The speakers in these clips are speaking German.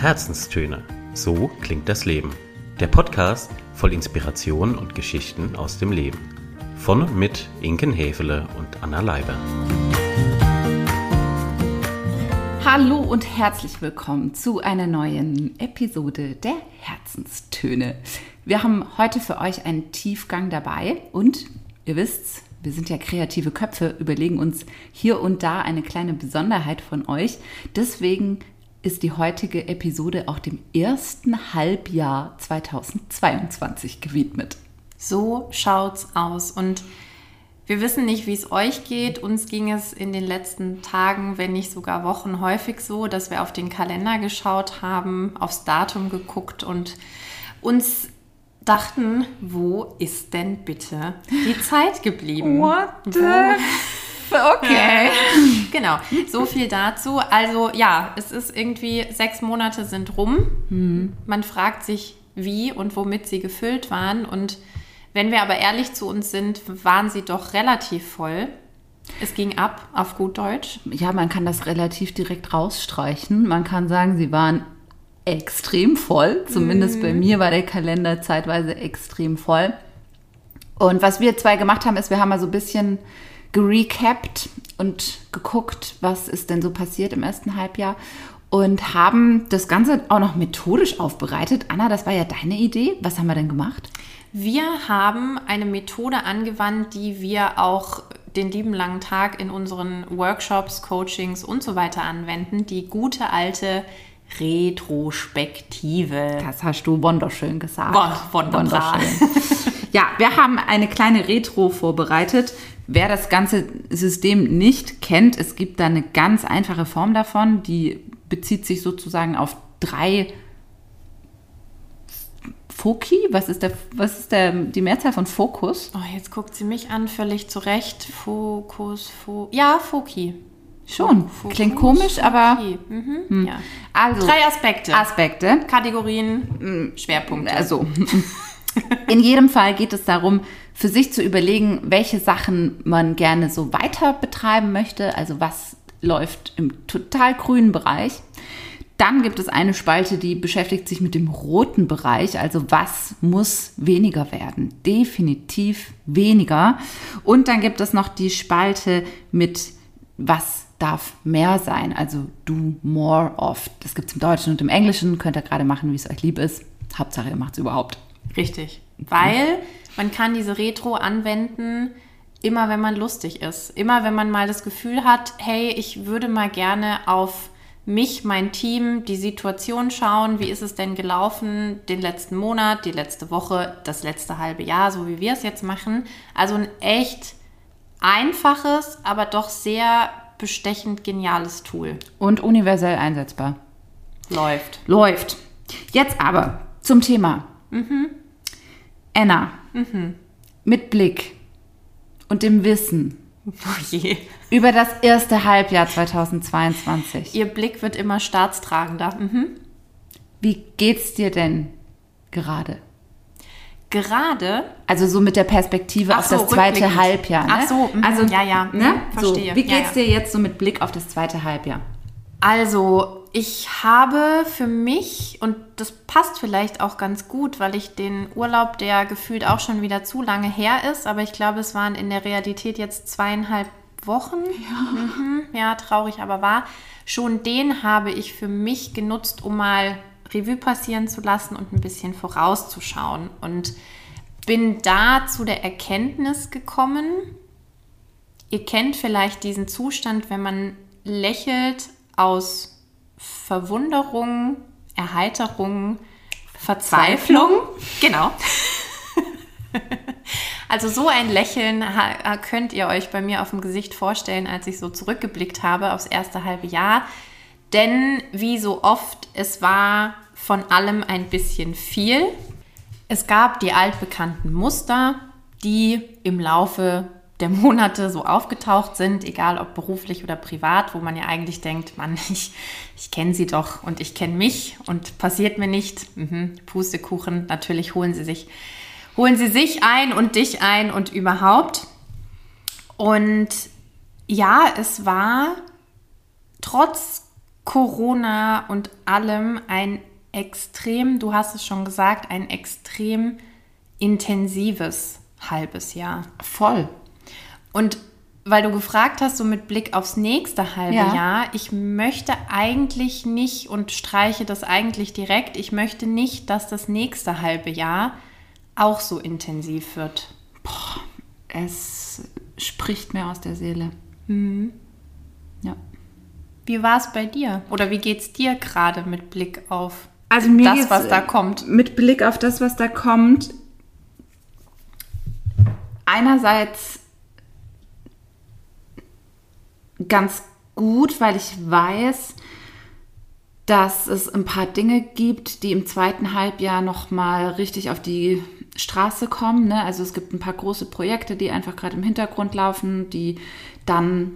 Herzenstöne. So klingt das Leben. Der Podcast voll Inspiration und Geschichten aus dem Leben. Von und mit Inken Hefele und Anna Leiber. Hallo und herzlich willkommen zu einer neuen Episode der Herzenstöne. Wir haben heute für euch einen Tiefgang dabei und ihr wisst's, wir sind ja kreative Köpfe, überlegen uns hier und da eine kleine Besonderheit von euch. Deswegen ist die heutige Episode auch dem ersten Halbjahr 2022 gewidmet. So schaut's aus. Und wir wissen nicht, wie es euch geht. Uns ging es in den letzten Tagen, wenn nicht sogar Wochen, häufig so, dass wir auf den Kalender geschaut haben, aufs Datum geguckt und uns dachten, wo ist denn bitte die Zeit geblieben? What the Okay. genau, so viel dazu. Also ja, es ist irgendwie, sechs Monate sind rum. Mhm. Man fragt sich, wie und womit sie gefüllt waren. Und wenn wir aber ehrlich zu uns sind, waren sie doch relativ voll. Es ging ab, auf gut Deutsch. Ja, man kann das relativ direkt rausstreichen. Man kann sagen, sie waren extrem voll. Zumindest mhm. bei mir war der Kalender zeitweise extrem voll. Und was wir zwei gemacht haben, ist, wir haben mal so ein bisschen gerecapt und geguckt, was ist denn so passiert im ersten Halbjahr und haben das Ganze auch noch methodisch aufbereitet. Anna, das war ja deine Idee. Was haben wir denn gemacht? Wir haben eine Methode angewandt, die wir auch den lieben langen Tag in unseren Workshops, Coachings und so weiter anwenden. Die gute alte Retrospektive. Das hast du wunderschön gesagt. Wunderbar. ja, wir haben eine kleine Retro vorbereitet. Wer das ganze System nicht kennt, es gibt da eine ganz einfache Form davon, die bezieht sich sozusagen auf drei Foki? Was ist, der, was ist der, die Mehrzahl von Fokus? Oh, jetzt guckt sie mich an, völlig zurecht. Fokus, Fo ja, Foki. Schon. Fokus, Klingt komisch, aber. Mhm. Hm. Ja. Also, Drei Aspekte. Aspekte. Kategorien, hm, Schwerpunkte. Also. In jedem Fall geht es darum, für sich zu überlegen, welche Sachen man gerne so weiter betreiben möchte, also was läuft im total grünen Bereich. Dann gibt es eine Spalte, die beschäftigt sich mit dem roten Bereich, also was muss weniger werden? Definitiv weniger. Und dann gibt es noch die Spalte mit was darf mehr sein, also do more of. Das gibt es im Deutschen und im Englischen, könnt ihr gerade machen, wie es euch lieb ist. Hauptsache, ihr macht es überhaupt. Richtig. Weil man kann diese Retro anwenden, immer wenn man lustig ist. Immer wenn man mal das Gefühl hat, hey, ich würde mal gerne auf mich, mein Team, die Situation schauen, wie ist es denn gelaufen den letzten Monat, die letzte Woche, das letzte halbe Jahr, so wie wir es jetzt machen. Also ein echt einfaches, aber doch sehr bestechend geniales Tool. Und universell einsetzbar. Läuft. Läuft. Jetzt aber zum Thema. Mhm. Anna, mhm. mit Blick und dem Wissen oh je. über das erste Halbjahr 2022. Ihr Blick wird immer staatstragender. Mhm. Wie geht's dir denn gerade? Gerade? Also so mit der Perspektive Ach auf so, das zweite Halbjahr. Ne? Ach so, mh, also ja, ja, ne? verstehe. So, wie geht's ja, ja. dir jetzt so mit Blick auf das zweite Halbjahr? Also, ich habe für mich, und das passt vielleicht auch ganz gut, weil ich den Urlaub, der gefühlt auch schon wieder zu lange her ist, aber ich glaube, es waren in der Realität jetzt zweieinhalb Wochen. Ja, mhm, ja traurig, aber wahr. Schon den habe ich für mich genutzt, um mal Revue passieren zu lassen und ein bisschen vorauszuschauen. Und bin da zu der Erkenntnis gekommen, ihr kennt vielleicht diesen Zustand, wenn man lächelt aus Verwunderung, Erheiterung, Verzweiflung. Genau. Also so ein Lächeln könnt ihr euch bei mir auf dem Gesicht vorstellen, als ich so zurückgeblickt habe aufs erste halbe Jahr. Denn wie so oft, es war von allem ein bisschen viel. Es gab die altbekannten Muster, die im Laufe der Monate so aufgetaucht sind, egal ob beruflich oder privat, wo man ja eigentlich denkt, Mann, ich, ich kenne sie doch und ich kenne mich und passiert mir nicht. Mhm, Pustekuchen, natürlich holen sie sich, holen sie sich ein und dich ein und überhaupt. Und ja, es war trotz Corona und allem ein extrem, du hast es schon gesagt, ein extrem intensives halbes Jahr. Voll. Und weil du gefragt hast, so mit Blick aufs nächste halbe Ja. Jahr, ich möchte eigentlich nicht und streiche das eigentlich direkt, ich möchte nicht, dass das nächste halbe Jahr auch so intensiv wird. Es spricht mir aus der Seele. Ja. Wie war es bei dir? Oder wie geht's dir gerade mit Blick auf Also mir das, was da äh, kommt? Mit Blick auf das, was da kommt, einerseits ganz gut, weil ich weiß, dass es ein paar Dinge gibt, die im zweiten Halbjahr noch mal richtig auf die Straße kommen. Ne? Also es gibt ein paar große Projekte, die einfach gerade im Hintergrund laufen, die dann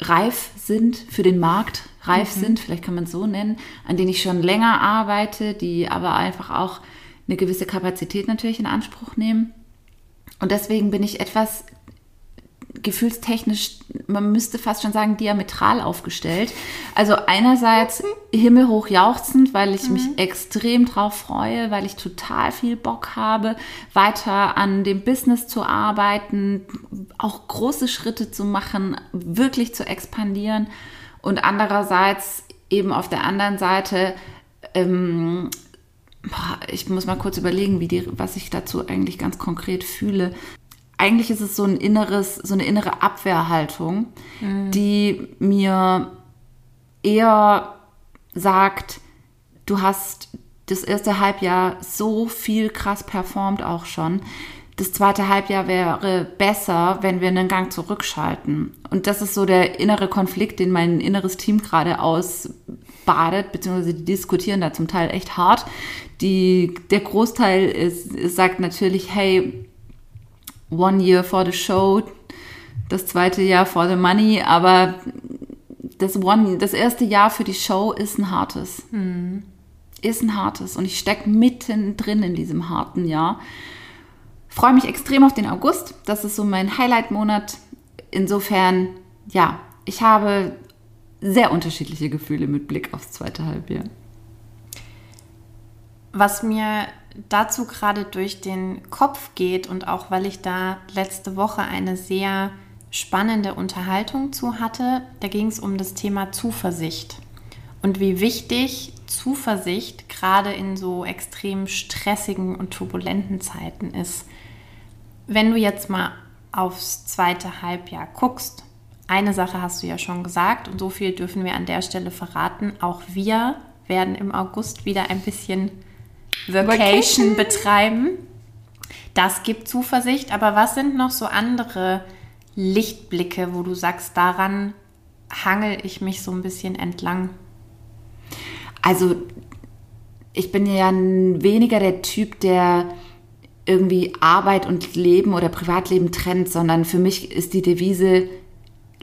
reif sind für den Markt, reif sind, vielleicht kann man es so nennen, an denen ich schon länger arbeite, die aber einfach auch eine gewisse Kapazität natürlich in Anspruch nehmen. Und deswegen bin ich etwas gefühlstechnisch, man müsste fast schon sagen, diametral aufgestellt. Also einerseits himmelhoch jauchzend, weil ich mich extrem drauf freue, weil ich total viel Bock habe, weiter an dem Business zu arbeiten, auch große Schritte zu machen, wirklich zu expandieren. Und andererseits eben auf der anderen Seite ähm, ich muss mal kurz überlegen, wie die, was ich dazu eigentlich ganz konkret fühle. Eigentlich ist es so ein inneres, so eine innere Abwehrhaltung, die mir eher sagt, du hast das erste Halbjahr so viel krass performt auch schon. Das zweite Halbjahr wäre besser, wenn wir einen Gang zurückschalten. Und das ist so der innere Konflikt, den mein inneres Team gerade ausbadet, beziehungsweise die diskutieren da zum Teil echt hart. Die, der Großteil ist, sagt natürlich, hey, one year for the show, das zweite Jahr for the money, aber das, one, das erste Jahr für die Show ist ein hartes. Ist ein hartes. Und ich stecke mittendrin in diesem harten Jahr. Freue mich extrem auf den August. Das ist so mein Highlight-Monat. Insofern, ja, ich habe sehr unterschiedliche Gefühle mit Blick aufs zweite Halbjahr. Was mir dazu gerade durch den Kopf geht und auch weil ich da letzte Woche eine sehr spannende Unterhaltung zu hatte, da ging es um das Thema Zuversicht und wie wichtig Zuversicht gerade in so extrem stressigen und turbulenten Zeiten ist. Wenn du jetzt mal aufs zweite Halbjahr guckst, eine Sache hast du ja schon gesagt und so viel dürfen wir an der Stelle verraten. Auch wir werden im August wieder ein bisschen Vacation, betreiben. Das gibt Zuversicht, aber was sind noch so andere Lichtblicke, wo du sagst, daran hangel ich mich so ein bisschen entlang? Also, ich bin ja weniger der Typ, der irgendwie Arbeit und Leben oder Privatleben trennt, sondern für mich ist die Devise,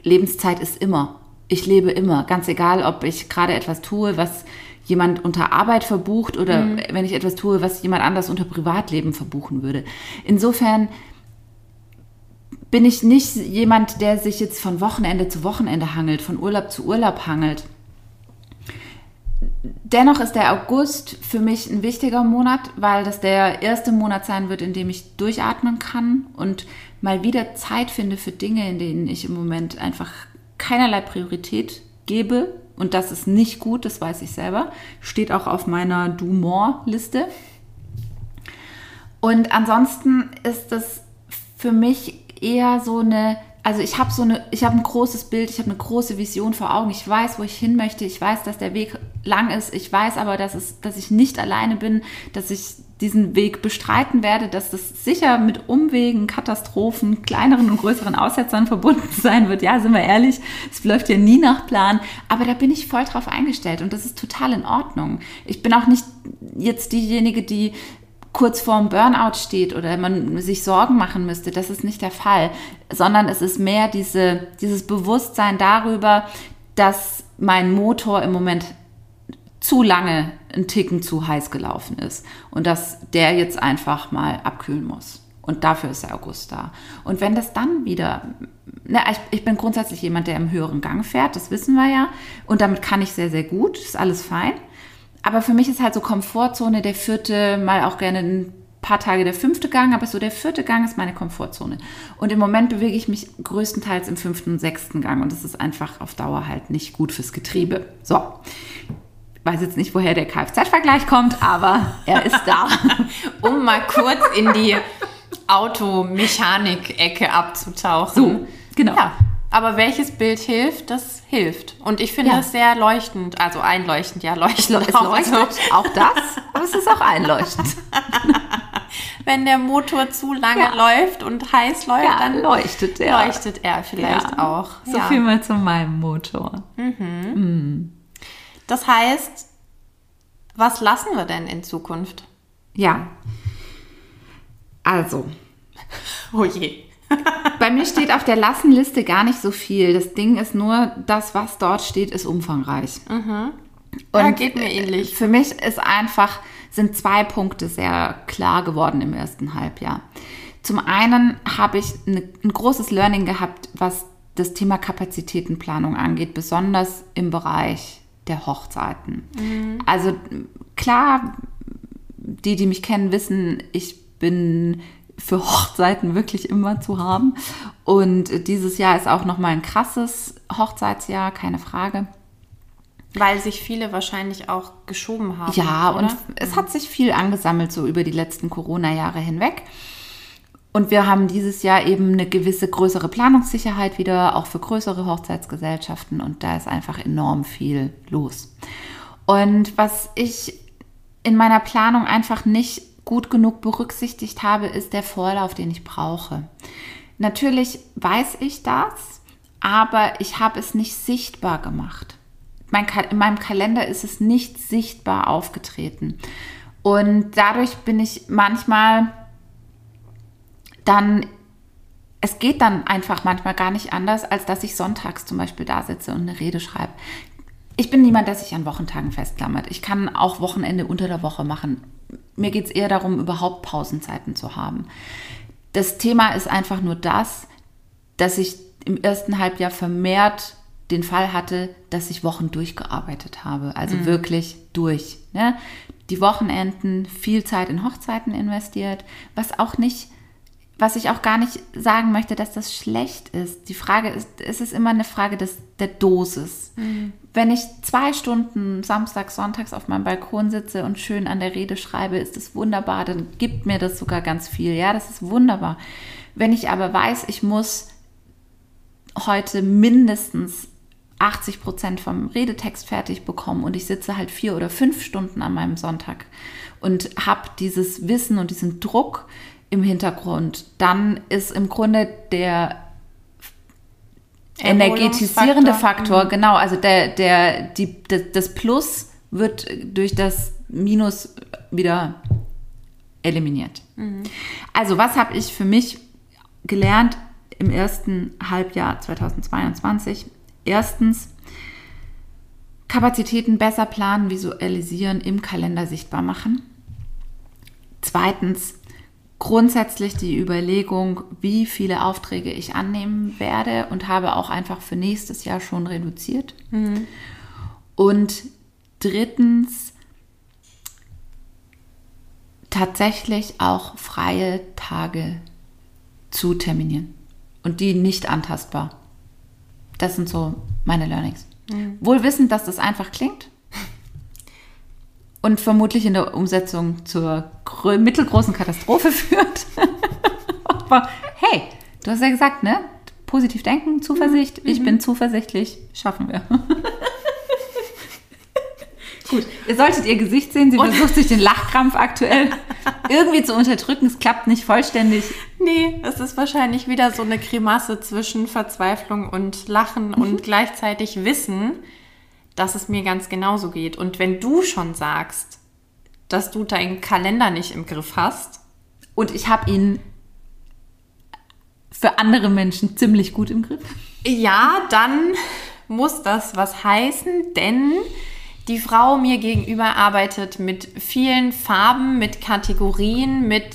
Lebenszeit ist immer. Ich lebe immer, ganz egal, ob ich gerade etwas tue, was jemand unter Arbeit verbucht oder wenn ich etwas tue, was jemand anders unter Privatleben verbuchen würde. Insofern bin ich nicht jemand, der sich jetzt von Wochenende zu Wochenende hangelt, von Urlaub zu Urlaub hangelt. Dennoch ist der August für mich ein wichtiger Monat, weil das der erste Monat sein wird, in dem ich durchatmen kann und mal wieder Zeit finde für Dinge, in denen ich im Moment einfach keinerlei Priorität gebe. Und das ist nicht gut, das weiß ich selber. Steht auch auf meiner Do-More-Liste. Und ansonsten ist das für mich eher so eine, also ich habe so eine, ich habe ein großes Bild, ich habe eine große Vision vor Augen. Ich weiß, wo ich hin möchte. Ich weiß, dass der Weg lang ist. Ich weiß aber, dass es, dass ich nicht alleine bin, dass ich diesen Weg bestreiten werde, dass das sicher mit Umwegen, Katastrophen, kleineren und größeren Aussetzern verbunden sein wird. Ja, sind wir ehrlich, es läuft ja nie nach Plan. Aber da bin ich voll drauf eingestellt und das ist total in Ordnung. Ich bin auch nicht jetzt diejenige, die kurz vorm Burnout steht oder man sich Sorgen machen müsste. Das ist nicht der Fall, sondern es ist mehr diese, dieses Bewusstsein darüber, dass mein Motor im Moment zu lange einen Ticken zu heiß gelaufen ist und dass der jetzt einfach mal abkühlen muss. Und Und dafür ist der August da. Und wenn das dann wieder, na, ich, ich bin grundsätzlich jemand, der im höheren Gang fährt, das wissen wir ja. Und damit kann ich sehr, sehr gut, ist alles fein. Aber für mich ist halt so Komfortzone der vierte, mal auch gerne ein paar Tage der fünfte Gang, aber so der vierte Gang ist meine Komfortzone. Und im Moment bewege ich mich größtenteils im fünften und sechsten Gang und das ist einfach auf Dauer halt nicht gut fürs Getriebe. So. Ich weiß jetzt nicht, woher der Kfz-Vergleich kommt, aber er ist da. um mal kurz in die Automechanik-Ecke abzutauchen. So, genau. Ja, aber welches Bild hilft, das hilft. Und ich finde Ja. das sehr leuchtend, also einleuchtend, ja, leuchtend. Es auch. leuchtet, Also, auch das, aber es ist auch einleuchtend. wenn der Motor zu lange Ja. läuft und heiß läuft, Ja, dann leuchtet er. leuchtet er vielleicht auch. So viel mal zu meinem Motor. Das heißt, was lassen wir denn in Zukunft? Ja. Also, Oh je. Bei mir steht auf der Lassenliste gar nicht so viel. Das Ding ist nur, das, was dort steht, ist umfangreich. Ja, geht mir ähnlich. Für mich ist einfach, sind zwei Punkte sehr klar geworden im ersten Halbjahr. Zum einen habe ich eine, ein großes Learning gehabt, was das Thema Kapazitätenplanung angeht, besonders im Bereich der Hochzeiten. Also klar, die, die mich kennen, wissen, ich bin für Hochzeiten wirklich immer zu haben. Und dieses Jahr ist auch nochmal ein krasses Hochzeitsjahr, keine Frage. Weil sich viele wahrscheinlich auch geschoben haben. Ja, oder? und es hat sich viel angesammelt so über die letzten Corona-Jahre hinweg. Und wir haben dieses Jahr eben eine gewisse größere Planungssicherheit wieder, auch für größere Hochzeitsgesellschaften. Und da ist einfach enorm viel los. Und was ich in meiner Planung einfach nicht gut genug berücksichtigt habe, ist der Vorlauf, den ich brauche. Natürlich weiß ich das, aber ich habe es nicht sichtbar gemacht. Mein in meinem Kalender ist es nicht sichtbar aufgetreten. Und dadurch bin ich manchmal dann, es geht dann einfach manchmal gar nicht anders, als dass ich sonntags zum Beispiel da sitze und eine Rede schreibe. Ich bin niemand, der sich an Wochentagen festklammert. Ich kann auch Wochenende unter der Woche machen. Mir geht es eher darum, überhaupt Pausenzeiten zu haben. Das Thema ist einfach nur das, dass ich im ersten Halbjahr vermehrt den Fall hatte, dass ich Wochen durchgearbeitet habe. Also wirklich durch. Ne? Die Wochenenden, viel Zeit in Hochzeiten investiert, was auch nicht, was ich auch gar nicht sagen möchte, dass das schlecht ist. Die Frage ist, es ist immer eine Frage des, der Dosis. Wenn ich zwei Stunden samstags, sonntags auf meinem Balkon sitze und schön an der Rede schreibe, ist das wunderbar, dann gibt mir das sogar ganz viel. Ja, das ist wunderbar. Wenn ich aber weiß, ich muss heute mindestens 80 Prozent vom Redetext fertig bekommen und ich sitze halt vier oder fünf Stunden an meinem Sonntag und habe dieses Wissen und diesen Druck im Hintergrund, dann ist im Grunde der energetisierende Faktor, genau, also der, der, die, das, das Plus wird durch das Minus wieder eliminiert. Also was habe ich für mich gelernt im ersten Halbjahr 2022? Erstens, Kapazitäten besser planen, visualisieren, im Kalender sichtbar machen. Zweitens, grundsätzlich die Überlegung, wie viele Aufträge ich annehmen werde und habe auch einfach für nächstes Jahr schon reduziert. Und drittens, tatsächlich auch freie Tage zu terminieren und die nicht antastbar. Das sind so meine Learnings. Wohl wissend, dass das einfach klingt und vermutlich in der Umsetzung zur mittelgroßen Katastrophe führt. Aber hey, du hast ja gesagt, ne? Positiv denken, Zuversicht. Ich bin zuversichtlich. Schaffen wir. Gut, ihr solltet ihr Gesicht sehen. Sie versucht sich den Lachkrampf aktuell irgendwie zu unterdrücken. Es klappt nicht vollständig. Nee, es ist wahrscheinlich wieder so eine Grimasse zwischen Verzweiflung und Lachen Mhm. und gleichzeitig Wissen, dass es mir ganz genauso geht. Und wenn du schon sagst, dass du deinen Kalender nicht im Griff hast, Und ich habe ihn für andere Menschen ziemlich gut im Griff. ja, dann muss das was heißen, denn die Frau mir gegenüber arbeitet mit vielen Farben, mit Kategorien, mit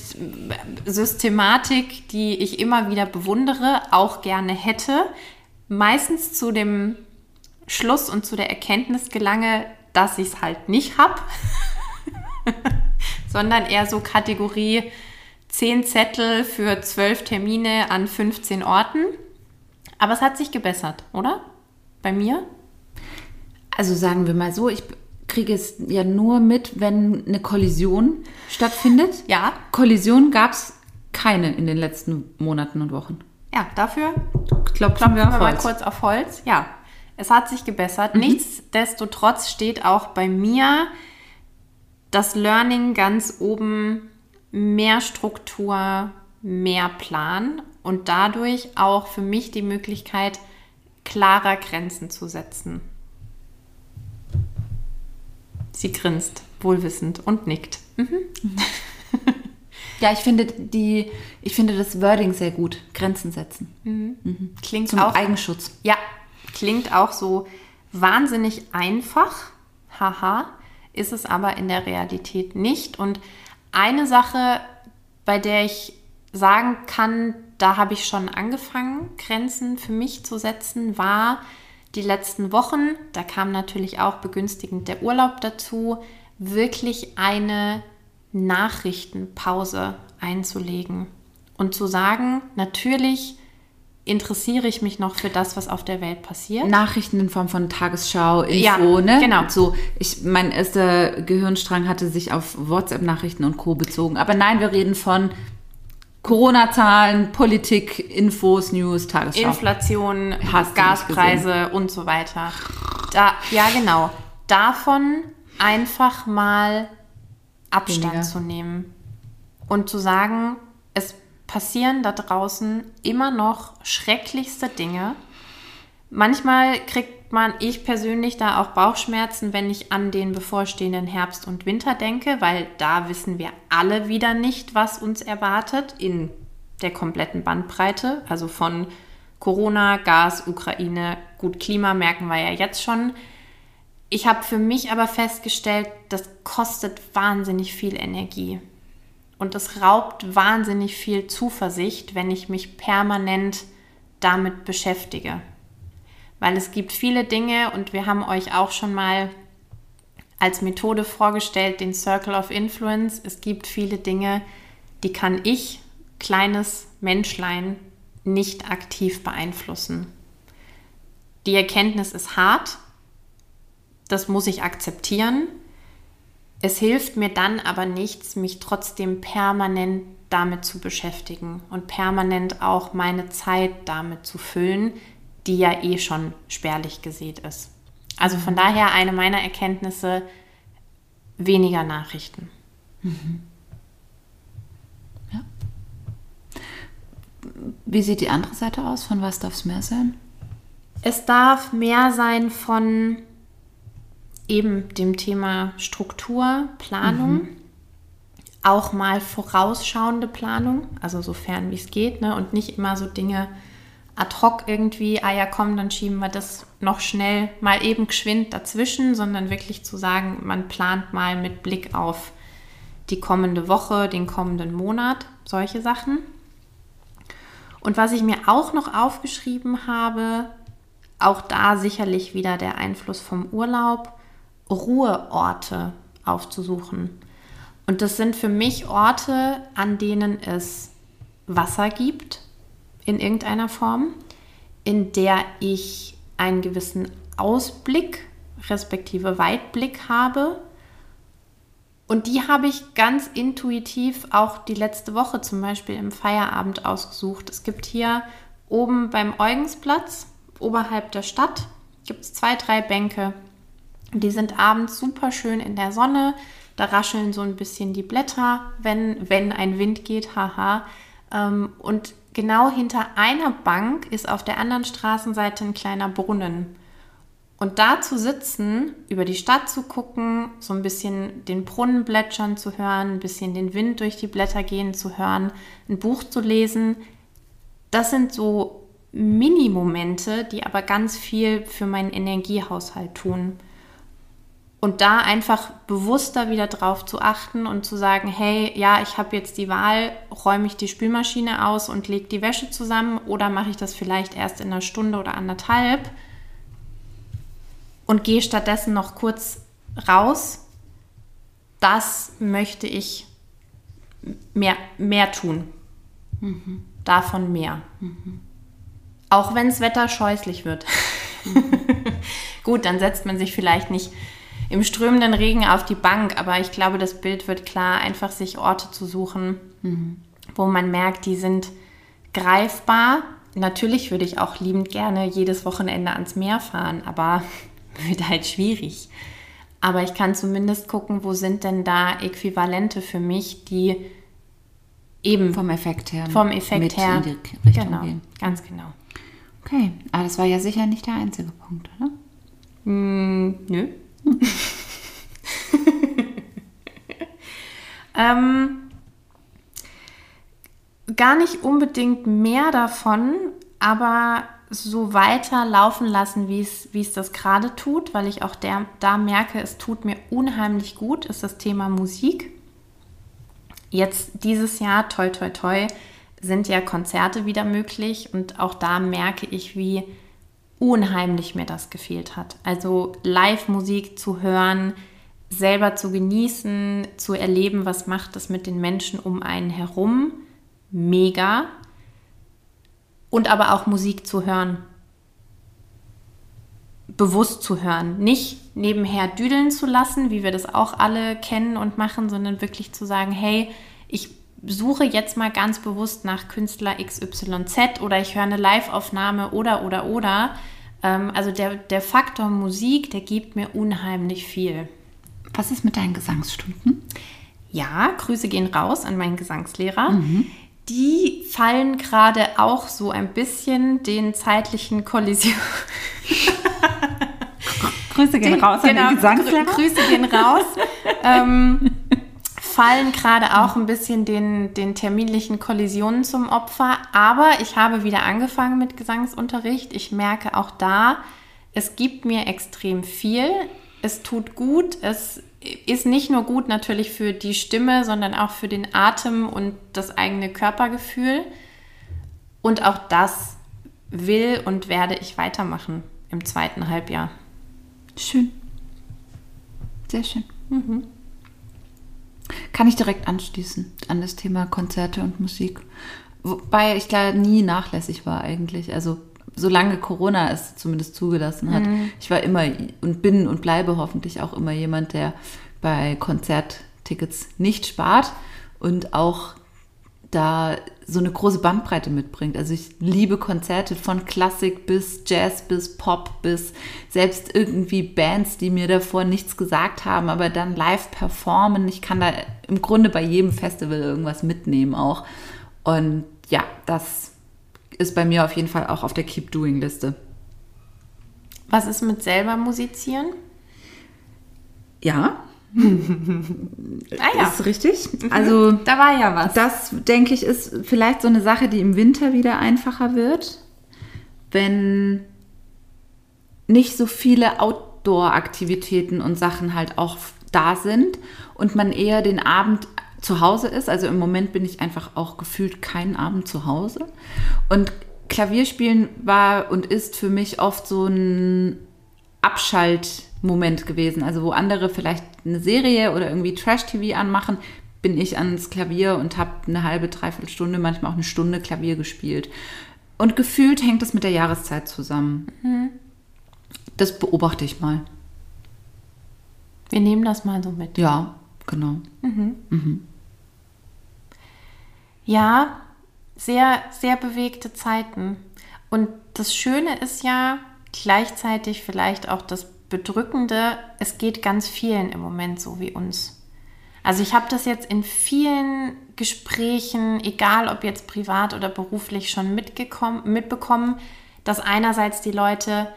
Systematik, die ich immer wieder bewundere, auch gerne hätte, meistens zu dem Schluss und zu der Erkenntnis gelange, dass ich es halt nicht habe, sondern eher so Kategorie 10 Zettel für 12 Termine an 15 Orten. Aber es hat sich gebessert, oder? Bei mir? Also sagen wir mal so, ich kriege es ja nur mit, wenn eine Kollision stattfindet. Ja. Kollision gab es keine in den letzten Monaten und Wochen. Ja, dafür Klopfen wir klopfen wir auf mal Holz. kurz auf Holz. Ja, es hat sich gebessert. Nichtsdestotrotz steht auch bei mir das Learning ganz oben mehr Struktur, mehr Plan und dadurch auch für mich die Möglichkeit, klarer Grenzen zu setzen. Sie grinst, wohlwissend und nickt. Ja, ich finde die, ich finde das Wording sehr gut. Grenzen setzen. Klingt Zum auch Eigenschutz. Ja, klingt auch so wahnsinnig einfach. Haha, ist es aber in der Realität nicht. Und eine Sache, bei der ich sagen kann, da habe ich schon angefangen, Grenzen für mich zu setzen, war die letzten Wochen, da kam natürlich auch begünstigend der Urlaub dazu, wirklich eine Nachrichtenpause einzulegen und zu sagen, natürlich interessiere ich mich noch für das, was auf der Welt passiert. Nachrichten in Form von Tagesschau, Info, Ja, ne? genau. So, ich, mein erster Gehirnstrang hatte sich auf WhatsApp-Nachrichten und Co. bezogen. Aber nein, wir reden von Corona-Zahlen, Politik, Infos, News, Tagesschau. Inflation, Hast Gaspreise und so weiter. Da, ja, genau. Davon einfach mal Abstand Weniger. zu nehmen und zu sagen, passieren da draußen immer noch schrecklichste Dinge. Manchmal kriegt man, ich persönlich, da auch Bauchschmerzen, wenn ich an den bevorstehenden Herbst und Winter denke, weil da wissen wir alle wieder nicht, was uns erwartet in der kompletten Bandbreite. Also von Corona, Gas, Ukraine, gut, Klima merken wir ja jetzt schon. Ich habe für mich aber festgestellt, das kostet wahnsinnig viel Energie. Und es raubt wahnsinnig viel Zuversicht, wenn ich mich permanent damit beschäftige. Weil es gibt viele Dinge und wir haben euch auch schon mal als Methode vorgestellt, den Circle of Influence. Es gibt viele Dinge, die kann ich, kleines Menschlein, nicht aktiv beeinflussen. Die Erkenntnis ist hart, das muss ich akzeptieren. Es hilft mir dann aber nichts, mich trotzdem permanent damit zu beschäftigen und permanent auch meine Zeit damit zu füllen, die ja eh schon spärlich gesät ist. Also von daher eine meiner Erkenntnisse, weniger Nachrichten. Wie sieht die andere Seite aus? Von was darf es mehr sein? Es darf mehr sein von eben dem Thema Struktur, Planung, auch mal vorausschauende Planung, also sofern wie es geht, ne? und nicht immer so Dinge ad hoc irgendwie, ah ja komm, dann schieben wir das noch schnell mal eben geschwind dazwischen, sondern wirklich zu sagen, man plant mal mit Blick auf die kommende Woche, den kommenden Monat, solche Sachen. Und was ich mir auch noch aufgeschrieben habe, auch da sicherlich wieder der Einfluss vom Urlaub, Ruheorte aufzusuchen. Und das sind für mich Orte, an denen es Wasser gibt, in irgendeiner Form, in der ich einen gewissen Ausblick, respektive Weitblick habe. Und die habe ich ganz intuitiv auch die letzte Woche zum Beispiel im Feierabend ausgesucht. Es gibt hier oben beim Eugensplatz, oberhalb der Stadt, gibt es zwei, drei Bänke. Die sind abends super schön in der Sonne. Da rascheln so ein bisschen die Blätter, wenn, wenn ein Wind geht, haha. Ähm, Und genau hinter einer Bank ist auf der anderen Straßenseite ein kleiner Brunnen. Und da zu sitzen, über die Stadt zu gucken, so ein bisschen den Brunnen plätschern zu hören, ein bisschen den Wind durch die Blätter gehen zu hören, ein Buch zu lesen, das sind so Mini-Momente, die aber ganz viel für meinen Energiehaushalt tun. Und da einfach bewusster wieder drauf zu achten und zu sagen, hey, ja, ich habe jetzt die Wahl, räume ich die Spülmaschine aus und lege die Wäsche zusammen oder mache ich das vielleicht erst in einer Stunde oder anderthalb und gehe stattdessen noch kurz raus. Das möchte ich mehr, mehr tun. Mhm. Davon mehr. Mhm. Auch wenn das Wetter scheußlich wird. Gut, dann setzt man sich vielleicht nicht im strömenden Regen auf die Bank, aber ich glaube, das Bild wird klar, einfach sich Orte zu suchen, mhm. wo man merkt, die sind greifbar. Natürlich würde ich auch liebend gerne jedes Wochenende ans Meer fahren, aber wird halt schwierig. Aber ich kann zumindest gucken, wo sind denn da Äquivalente für mich, die eben vom Effekt her, vom Effekt mit her in die Richtung genau, gehen. ganz genau. Okay, aber das war ja sicher nicht der einzige Punkt, oder? Mm, nö. ähm, gar nicht unbedingt mehr davon, aber so weiter laufen lassen, wie es, das gerade tut, weil ich auch der, da merke, es tut mir unheimlich gut, ist das Thema Musik. Jetzt dieses Jahr, toi, toi, toi, sind ja Konzerte wieder möglich und auch da merke ich, wie unheimlich mir das gefehlt hat. Also Live-Musik zu hören, selber zu genießen, zu erleben, was macht das mit den Menschen um einen herum. Mega und aber auch Musik zu hören. Bewusst zu hören. Nicht nebenher düdeln zu lassen, wie wir das auch alle kennen und machen, sondern wirklich zu sagen, hey, ich suche jetzt mal ganz bewusst nach Künstler XYZ oder ich höre eine Live-Aufnahme oder, oder, oder. Ähm, also der, der Faktor Musik, der gibt mir unheimlich viel. Was ist mit deinen Gesangsstunden? Ja, Grüße gehen raus an meinen Gesangslehrer. Mhm die fallen gerade auch so ein bisschen den zeitlichen Kollisionen. Grüße gehen den, raus an genau, den Gesangslehrer. Grüße gehen raus. ähm, fallen gerade auch ein bisschen den, den terminlichen Kollisionen zum Opfer. Aber ich habe wieder angefangen mit Gesangsunterricht. Ich merke auch da, es gibt mir extrem viel. Es tut gut. Es ist nicht nur gut natürlich für die Stimme, sondern auch für den Atem und das eigene Körpergefühl. Und auch das will und werde ich weitermachen im zweiten Halbjahr. Schön. Sehr schön. Mhm. Kann ich direkt anschließen an das Thema Konzerte und Musik. Wobei ich da nie nachlässig war eigentlich. Also solange Corona es zumindest zugelassen hat. Mhm. Ich war immer und bin und bleibe hoffentlich auch immer jemand, der bei Konzerttickets nicht spart und auch da so eine große Bandbreite mitbringt. Also ich liebe Konzerte von Klassik bis Jazz bis Pop bis selbst irgendwie Bands, die mir davor nichts gesagt haben, aber dann live performen. Ich kann da im Grunde bei jedem Festival irgendwas mitnehmen auch. Und ja, das ist bei mir auf jeden Fall auch auf der Keep Doing Liste. Was ist mit selber musizieren? Ja. Ah ja. Ist richtig. Mhm. Also, da war ja was. Das, denke ich, ist vielleicht so eine Sache, die im Winter wieder einfacher wird, wenn nicht so viele Outdoor-Aktivitäten und Sachen halt auch da sind und man eher den Abend zu Hause ist. Also im Moment bin ich einfach auch gefühlt keinen Abend zu Hause. Und Klavierspielen war und ist für mich oft so ein Abschaltmoment gewesen. Also wo andere vielleicht eine Serie oder irgendwie Trash-TV anmachen, bin ich ans Klavier und habe eine halbe, dreiviertel Stunde, manchmal auch eine Stunde Klavier gespielt. Und gefühlt hängt das mit der Jahreszeit zusammen. Mhm. Das beobachte ich mal. Wir nehmen das mal so mit. Ja, genau. Mhm. Mhm. Ja, sehr, sehr bewegte Zeiten. Und das Schöne ist ja gleichzeitig vielleicht auch das Bedrückende, es geht ganz vielen im Moment so wie uns. Also ich habe das jetzt in vielen Gesprächen, egal ob jetzt privat oder beruflich, schon mitbekommen, dass einerseits die Leute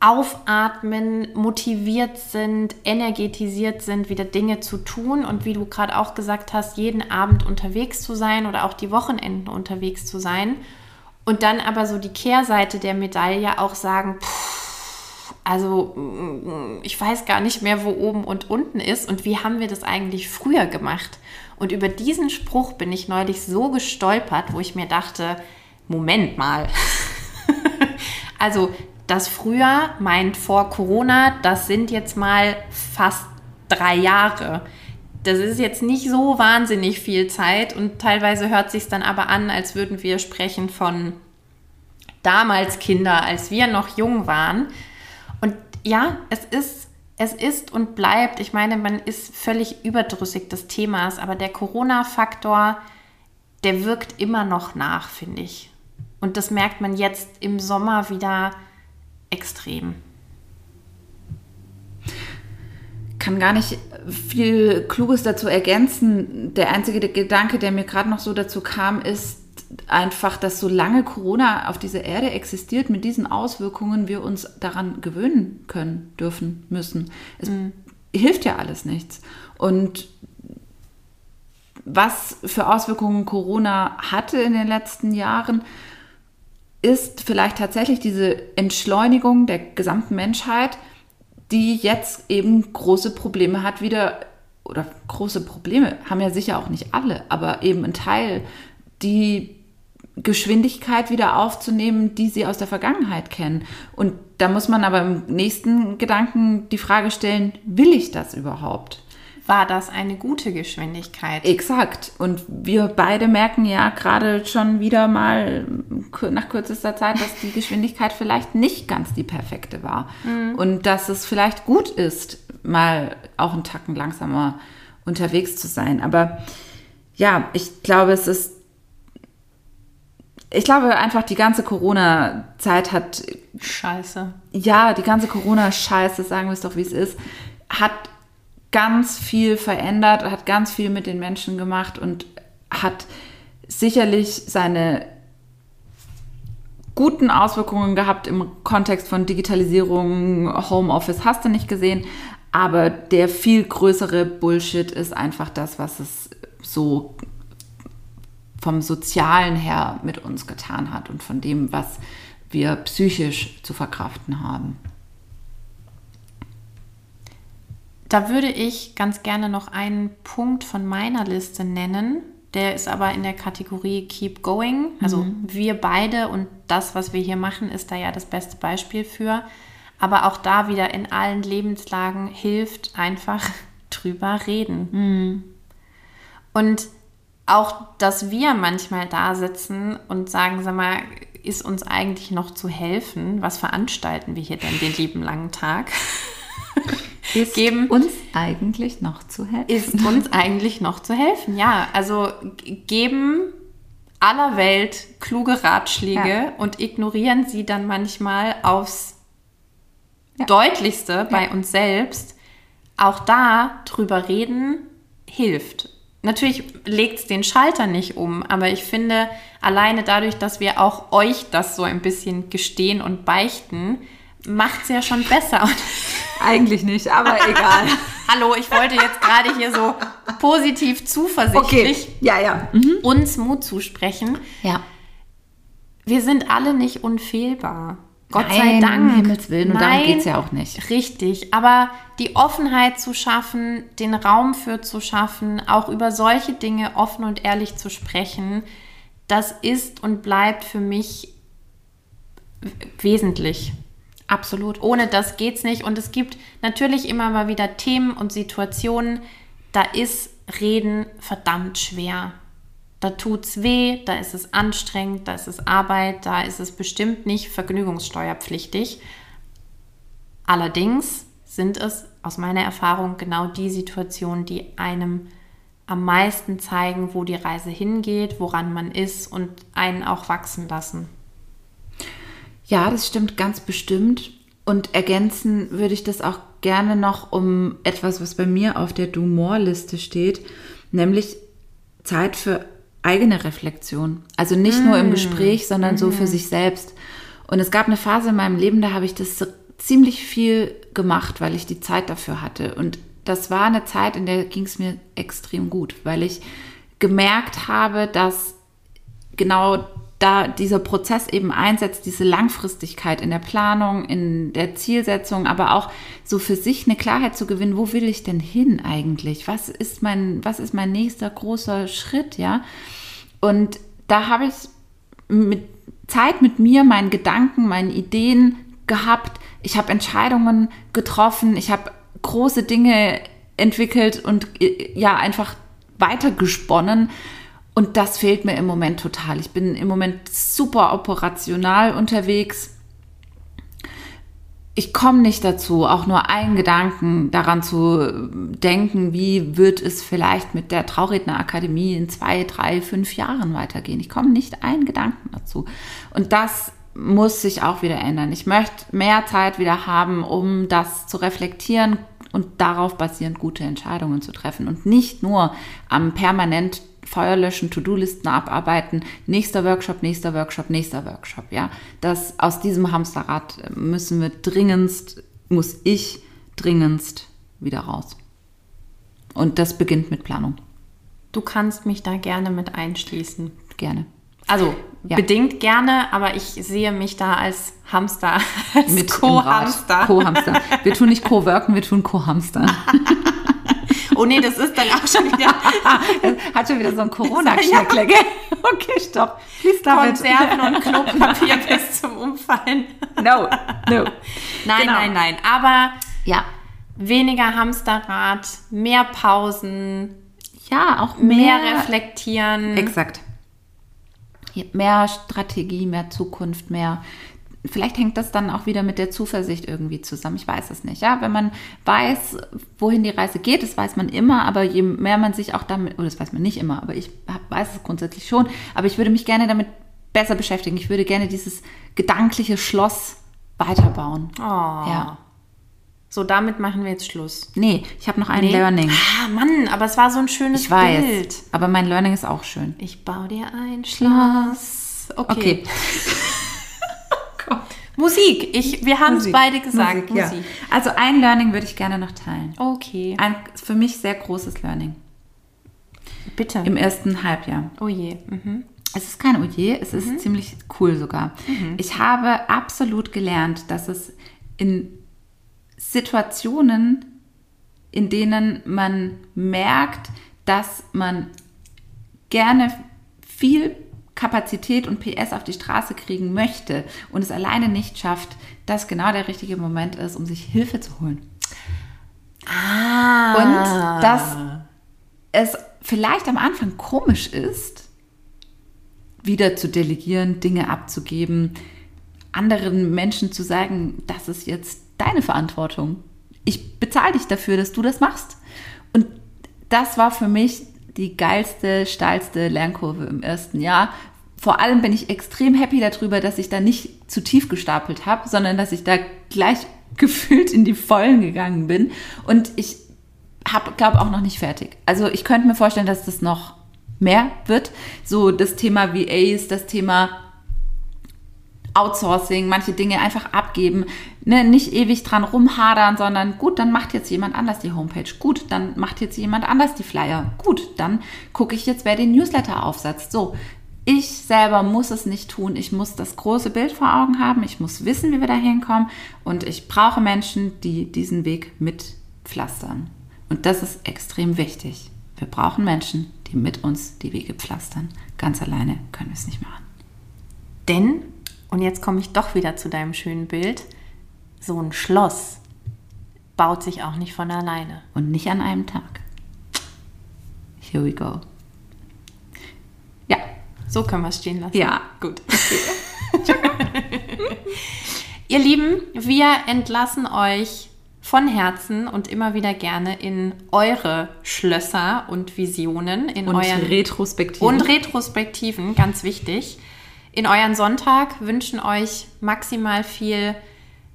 aufatmen, motiviert sind, energetisiert sind, wieder Dinge zu tun und wie du gerade auch gesagt hast, jeden Abend unterwegs zu sein oder auch die Wochenenden unterwegs zu sein. Und dann aber so die Kehrseite der Medaille auch sagen, pff, also ich weiß gar nicht mehr, wo oben und unten ist und wie haben wir das eigentlich früher gemacht? Und über diesen Spruch bin ich neulich so gestolpert, wo ich mir dachte, Moment mal. also das früher meint vor Corona, das sind jetzt mal fast drei Jahre. Das ist jetzt nicht so wahnsinnig viel Zeit und teilweise hört sich dann aber an, als würden wir sprechen von damals Kinder, als wir noch jung waren. Ja, es ist, es ist und bleibt, ich meine, man ist völlig überdrüssig des Themas, aber der Corona-Faktor, der wirkt immer noch nach, finde ich. Und das merkt man jetzt im Sommer wieder extrem. Kann gar nicht viel Kluges dazu ergänzen. Der einzige Gedanke, der mir gerade noch so dazu kam, ist, einfach, dass solange Corona auf dieser Erde existiert, mit diesen Auswirkungen wir uns daran gewöhnen können, dürfen, müssen. Es mhm. hilft ja alles nichts. Und was für Auswirkungen Corona hatte in den letzten Jahren, ist vielleicht tatsächlich diese Entschleunigung der gesamten Menschheit, die jetzt eben große Probleme hat, wieder, oder große Probleme haben ja sicher auch nicht alle, aber eben ein Teil, die Geschwindigkeit wieder aufzunehmen, die sie aus der Vergangenheit kennen. Und da muss man aber im nächsten Gedanken die Frage stellen, will ich das überhaupt? War das eine gute Geschwindigkeit? Exakt. Und wir beide merken ja gerade schon wieder mal nach kürzester Zeit, dass die Geschwindigkeit vielleicht nicht ganz die perfekte war. Mhm. Und dass es vielleicht gut ist, mal auch einen Tacken langsamer unterwegs zu sein. Aber ja, ich glaube, es ist ich glaube einfach, die ganze Corona-Zeit hat. Scheiße. Ja, die ganze Corona-Scheiße, sagen wir es doch, wie es ist, hat ganz viel verändert, hat ganz viel mit den Menschen gemacht und hat sicherlich seine guten Auswirkungen gehabt im Kontext von Digitalisierung, Homeoffice, hast du nicht gesehen. Aber der viel größere Bullshit ist einfach das, was es so vom Sozialen her mit uns getan hat und von dem, was wir psychisch zu verkraften haben. Da würde ich ganz gerne noch einen Punkt von meiner Liste nennen. Der ist aber in der Kategorie Keep Going. Also mhm. wir beide und das, was wir hier machen, ist da ja das beste Beispiel für. Aber auch da wieder in allen Lebenslagen hilft einfach drüber reden. Mhm. Und auch, dass wir manchmal da sitzen und sagen, sag mal, ist uns eigentlich noch zu helfen? Was veranstalten wir hier denn den lieben langen Tag? Ist geben, uns eigentlich noch zu helfen? Ist uns eigentlich noch zu helfen, ja. Also geben aller Welt kluge Ratschläge ja. und ignorieren sie dann manchmal aufs ja. Deutlichste ja. bei uns selbst. Auch da drüber reden hilft. Natürlich legt es den Schalter nicht um, aber ich finde, alleine dadurch, dass wir auch euch das so ein bisschen gestehen und beichten, macht es ja schon besser. Eigentlich nicht, aber egal. Hallo, ich wollte jetzt gerade hier so positiv zuversichtlich okay. ja, ja. Mhm. uns Mut zusprechen. Ja. Wir sind alle nicht unfehlbar. Gott Nein, sei Dank. Um Himmels Willen, und darum geht es ja auch nicht. Richtig, aber die Offenheit zu schaffen, den Raum für zu schaffen, auch über solche Dinge offen und ehrlich zu sprechen, das ist und bleibt für mich wesentlich. Absolut. Ohne das geht es nicht. Und es gibt natürlich immer mal wieder Themen und Situationen, da ist Reden verdammt schwer. Da tut es weh, da ist es anstrengend, da ist es Arbeit, da ist es bestimmt nicht vergnügungssteuerpflichtig. Allerdings sind es aus meiner Erfahrung genau die Situationen, die einem am meisten zeigen, wo die Reise hingeht, woran man ist und einen auch wachsen lassen. Ja, das stimmt ganz bestimmt. Und ergänzen würde ich das auch gerne noch um etwas, was bei mir auf der Do-More-Liste steht, nämlich Zeit für eigene Reflexion. Also nicht mm. nur im mm. Gespräch, sondern mm. so für mm. sich selbst. Und es gab eine Phase in meinem Leben, da habe ich das ziemlich viel gemacht, weil ich die Zeit dafür hatte. Und das war eine Zeit, in der ging es mir extrem gut, weil ich gemerkt habe, dass genau da dieser Prozess eben einsetzt, diese Langfristigkeit in der Planung, in der Zielsetzung, aber auch so für sich eine Klarheit zu gewinnen, wo will ich denn hin eigentlich? Was ist mein, was ist mein nächster großer Schritt, ja? Und da habe ich mit Zeit mit mir, meinen Gedanken, meinen Ideen gehabt. Ich habe Entscheidungen getroffen. Ich habe große Dinge entwickelt und ja, einfach weitergesponnen. Und das fehlt mir im Moment total. Ich bin im Moment super operational unterwegs. Ich komme nicht dazu, auch nur einen Gedanken daran zu denken, wie wird es vielleicht mit der Traurednerakademie in zwei, drei, fünf Jahren weitergehen. Ich komme nicht einen Gedanken dazu. Und das muss sich auch wieder ändern. Ich möchte mehr Zeit wieder haben, um das zu reflektieren und darauf basierend gute Entscheidungen zu treffen und nicht nur am permanent Feuer löschen, To-Do-Listen abarbeiten, nächster Workshop, nächster Workshop, nächster Workshop. Ja, das aus diesem Hamsterrad müssen wir dringendst, muss ich dringendst wieder raus. Und das beginnt mit Planung. Du kannst mich da gerne mit einschließen. Gerne. Also ja. bedingt gerne, aber ich sehe mich da als Hamster, als Mit Co-Hamster. Co-Hamster. Wir tun nicht Co-Worken, wir tun Co-Hamster. Oh nee, das ist dann auch schon wieder. Hat schon wieder so ein Corona-Geschmäckle, gell? Okay, stopp. Please stop Konserven und Klopapier bis zum Umfallen. No, no. Nein, Genau. nein, nein. Aber Ja. weniger Hamsterrad, mehr Pausen, Ja, auch mehr, mehr, reflektieren. Exakt. Mehr Strategie, mehr Zukunft, mehr. Vielleicht hängt das dann auch wieder mit der Zuversicht irgendwie zusammen. Ich weiß es nicht. Ja, wenn man weiß, wohin die Reise geht, das weiß man immer. Aber je mehr man sich auch damit, oder das weiß man nicht immer, aber ich weiß es grundsätzlich schon. Aber ich würde mich gerne damit besser beschäftigen. Ich würde gerne dieses gedankliche Schloss weiterbauen. Oh. Ja. So, damit machen wir jetzt Schluss. Nee, ich habe noch ein Nee. Learning. Ah, Mann, aber es war so ein schönes Ich weiß. Bild. Aber mein Learning ist auch schön. Ich baue dir ein Schloss. Okay. Okay. Musik. Ich, wir haben es Musik. beide gesagt. Musik, ja. Also ein Learning würde ich gerne noch teilen. Okay. Ein für mich sehr großes Learning Bitte. im ersten Halbjahr. oh je. Mhm. Es ist kein Oje, es ist ziemlich cool sogar. Ich habe absolut gelernt, dass es in Situationen, in denen man merkt, dass man gerne viel Kapazität und PS auf die Straße kriegen möchte und es alleine nicht schafft, dass genau der richtige Moment ist, um sich Hilfe zu holen. Ah. Und dass es vielleicht am Anfang komisch ist, wieder zu delegieren, Dinge abzugeben, anderen Menschen zu sagen, das ist jetzt deine Verantwortung. Ich bezahle dich dafür, dass du das machst. Und das war für mich die geilste, steilste Lernkurve im ersten Jahr. Vor allem bin ich extrem happy darüber, dass ich da nicht zu tief gestapelt habe, sondern dass ich da gleich gefühlt in die Vollen gegangen bin. Und ich habe, glaube auch noch nicht fertig. Also ich könnte mir vorstellen, dass das noch mehr wird. So das Thema VAs, das Thema Outsourcing, manche Dinge einfach abgeben, ne, nicht ewig dran rumhadern, sondern gut, dann macht jetzt jemand anders die Homepage. Gut, dann macht jetzt jemand anders die Flyer. Gut, dann gucke ich jetzt, wer den Newsletter aufsetzt. So, ich selber muss es nicht tun. Ich muss das große Bild vor Augen haben. Ich muss wissen, wie wir da hinkommen. Und ich brauche Menschen, die diesen Weg mitpflastern. Und das ist extrem wichtig. Wir brauchen Menschen, die mit uns die Wege pflastern. Ganz alleine können wir es nicht machen. Denn, und jetzt komme ich doch wieder zu deinem schönen Bild, so ein Schloss baut sich auch nicht von alleine. Und nicht an einem Tag. Here we go. So können wir es stehen lassen. ja. Gut. Ihr Lieben, wir entlassen euch von Herzen und immer wieder gerne in eure Schlösser und Visionen, in Und euren Retrospektiven. und Retrospektiven, ganz wichtig. In euren Sonntag wünschen euch maximal viel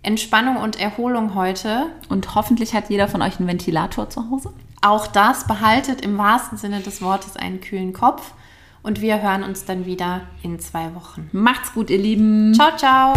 Entspannung und Erholung heute. Und hoffentlich hat jeder von euch einen Ventilator zu Hause. Auch das behaltet im wahrsten Sinne des Wortes einen kühlen Kopf. Und wir hören uns dann wieder in zwei Wochen. Macht's gut, ihr Lieben. Ciao, ciao.